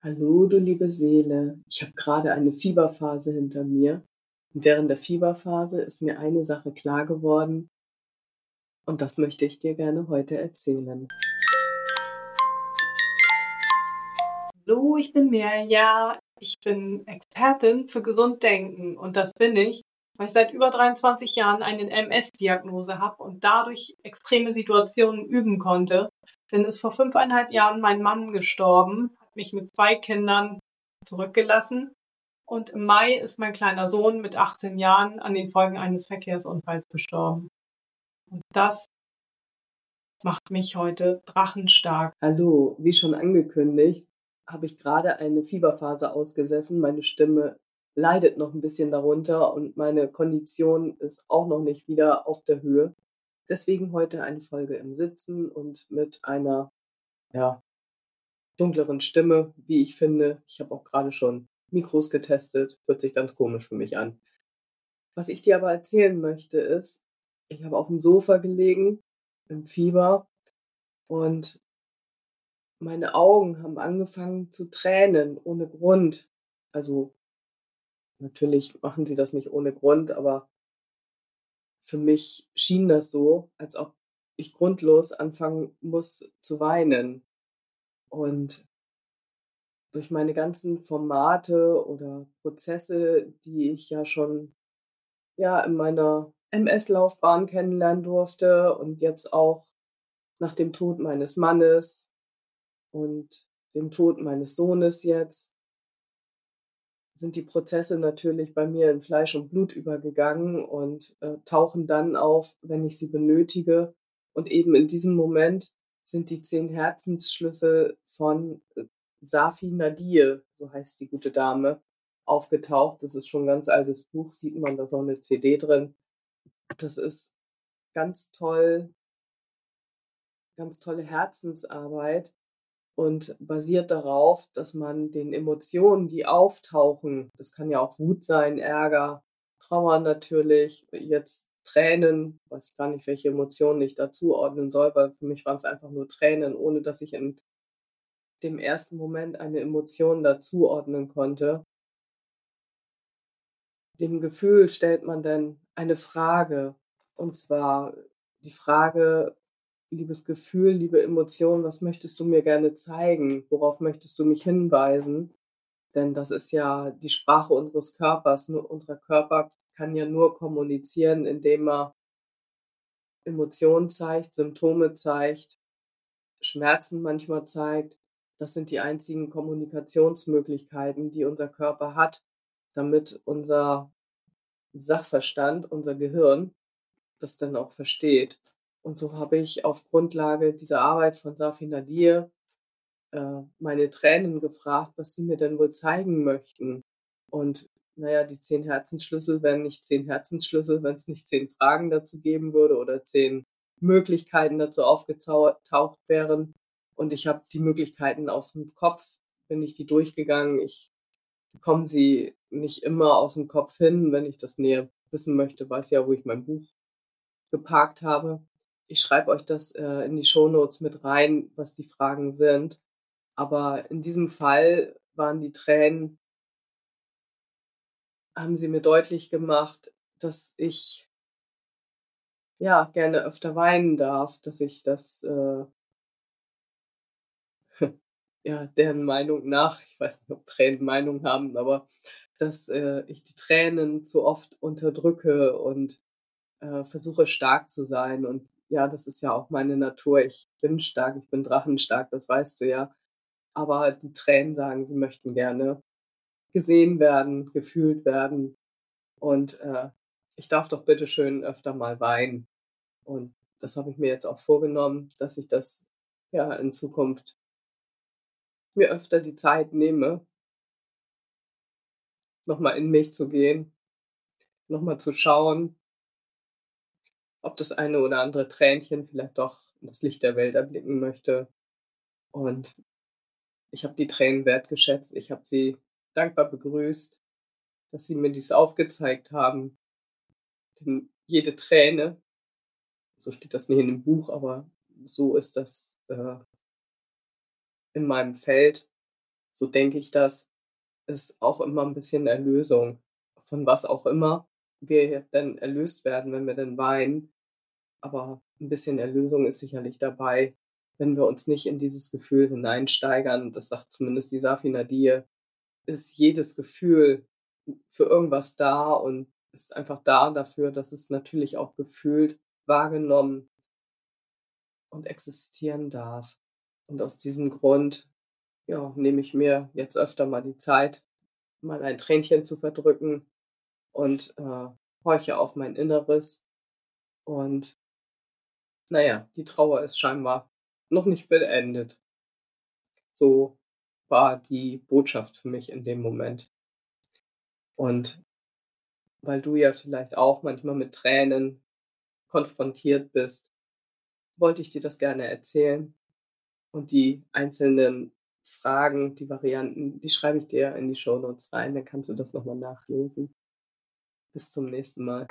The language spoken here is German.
Hallo, du liebe Seele. Ich habe gerade eine Fieberphase hinter mir. Und während der Fieberphase ist mir eine Sache klar geworden. Und das möchte ich dir gerne heute erzählen. Hallo, ich bin Mirja. Ich bin Expertin für Gesunddenken. Und das bin ich, weil ich seit über 23 Jahren eine MS-Diagnose habe und dadurch extreme Situationen üben konnte. Denn ist vor fünfeinhalb Jahren mein Mann gestorben mich mit zwei Kindern zurückgelassen. Und im Mai ist mein kleiner Sohn mit 18 Jahren an den Folgen eines Verkehrsunfalls gestorben. Und das macht mich heute drachenstark. Hallo, wie schon angekündigt, habe ich gerade eine Fieberphase ausgesessen. Meine Stimme leidet noch ein bisschen darunter und meine Kondition ist auch noch nicht wieder auf der Höhe. Deswegen heute eine Folge im Sitzen und mit einer ja, dunkleren Stimme, wie ich finde. Ich habe auch gerade schon Mikros getestet. Hört sich ganz komisch für mich an. Was ich dir aber erzählen möchte ist, ich habe auf dem Sofa gelegen im Fieber und meine Augen haben angefangen zu tränen ohne Grund. Also natürlich machen sie das nicht ohne Grund, aber für mich schien das so, als ob ich grundlos anfangen muss zu weinen. Und durch meine ganzen Formate oder Prozesse, die ich ja schon ja in meiner MS-Laufbahn kennenlernen durfte und jetzt auch nach dem Tod meines Mannes und dem Tod meines Sohnes jetzt sind die Prozesse natürlich bei mir in Fleisch und Blut übergegangen und äh, tauchen dann auf, wenn ich sie benötige. Und eben in diesem Moment sind die zehn Herzensschlüssel von äh, Safi Nadir, so heißt die gute Dame, aufgetaucht. Das ist schon ein ganz altes Buch, sieht man, da auch eine CD drin. Das ist ganz toll, ganz tolle Herzensarbeit und basiert darauf, dass man den Emotionen, die auftauchen, das kann ja auch Wut sein, Ärger, Trauer natürlich, jetzt Tränen, weiß ich gar nicht, welche Emotionen ich dazuordnen soll, weil für mich waren es einfach nur Tränen, ohne dass ich in dem ersten Moment eine Emotion dazuordnen konnte. Dem Gefühl stellt man dann eine Frage, und zwar die Frage, liebes Gefühl, liebe Emotion, was möchtest du mir gerne zeigen? Worauf möchtest du mich hinweisen? Denn das ist ja die Sprache unseres Körpers. Nur unser Körper kann ja nur kommunizieren, indem er Emotionen zeigt, Symptome zeigt, Schmerzen manchmal zeigt. Das sind die einzigen Kommunikationsmöglichkeiten, die unser Körper hat, damit unser Sachverstand, unser Gehirn das dann auch versteht. Und so habe ich auf Grundlage dieser Arbeit von Safi Nadir äh, meine Tränen gefragt, was sie mir denn wohl zeigen möchten. Und naja, die zehn Herzensschlüssel wären nicht zehn Herzensschlüssel, wenn es nicht zehn Fragen dazu geben würde oder zehn Möglichkeiten dazu aufgetaucht wären. Und ich habe die Möglichkeiten auf dem Kopf, bin ich die durchgegangen. Ich bekomme sie nicht immer aus dem Kopf hin. Wenn ich das näher wissen möchte, weiß ja, wo ich mein Buch geparkt habe. Ich schreibe euch das äh, in die Shownotes mit rein, was die Fragen sind. Aber in diesem Fall waren die Tränen haben sie mir deutlich gemacht, dass ich ja gerne öfter weinen darf, dass ich das äh, ja deren Meinung nach, ich weiß nicht, ob Tränen Meinung haben, aber dass äh, ich die Tränen zu oft unterdrücke und äh, versuche stark zu sein und ja, das ist ja auch meine Natur. Ich bin stark, ich bin drachenstark, das weißt du ja. Aber die Tränen sagen, sie möchten gerne gesehen werden, gefühlt werden. Und äh, ich darf doch bitte schön öfter mal weinen. Und das habe ich mir jetzt auch vorgenommen, dass ich das ja in Zukunft mir öfter die Zeit nehme, nochmal in mich zu gehen, nochmal zu schauen, ob das eine oder andere Tränchen vielleicht doch das Licht der Welt erblicken möchte. Und ich habe die Tränen wertgeschätzt, ich habe sie dankbar begrüßt, dass Sie mir dies aufgezeigt haben. Denn jede Träne, so steht das nicht in dem Buch, aber so ist das äh, in meinem Feld. so denke ich das, ist auch immer ein bisschen Erlösung von was auch immer wir dann erlöst werden, wenn wir dann weinen. Aber ein bisschen Erlösung ist sicherlich dabei, wenn wir uns nicht in dieses Gefühl hineinsteigern. Das sagt zumindest die Safi Nadir, ist jedes Gefühl für irgendwas da und ist einfach da dafür, dass es natürlich auch gefühlt, wahrgenommen und existieren darf. Und aus diesem Grund, ja, nehme ich mir jetzt öfter mal die Zeit, mal ein Tränchen zu verdrücken und äh, horche auf mein Inneres. Und naja, die Trauer ist scheinbar noch nicht beendet. So war die Botschaft für mich in dem Moment. Und weil du ja vielleicht auch manchmal mit Tränen konfrontiert bist, wollte ich dir das gerne erzählen. Und die einzelnen Fragen, die Varianten, die schreibe ich dir in die Show Notes rein, dann kannst du das nochmal nachlesen. Bis zum nächsten Mal.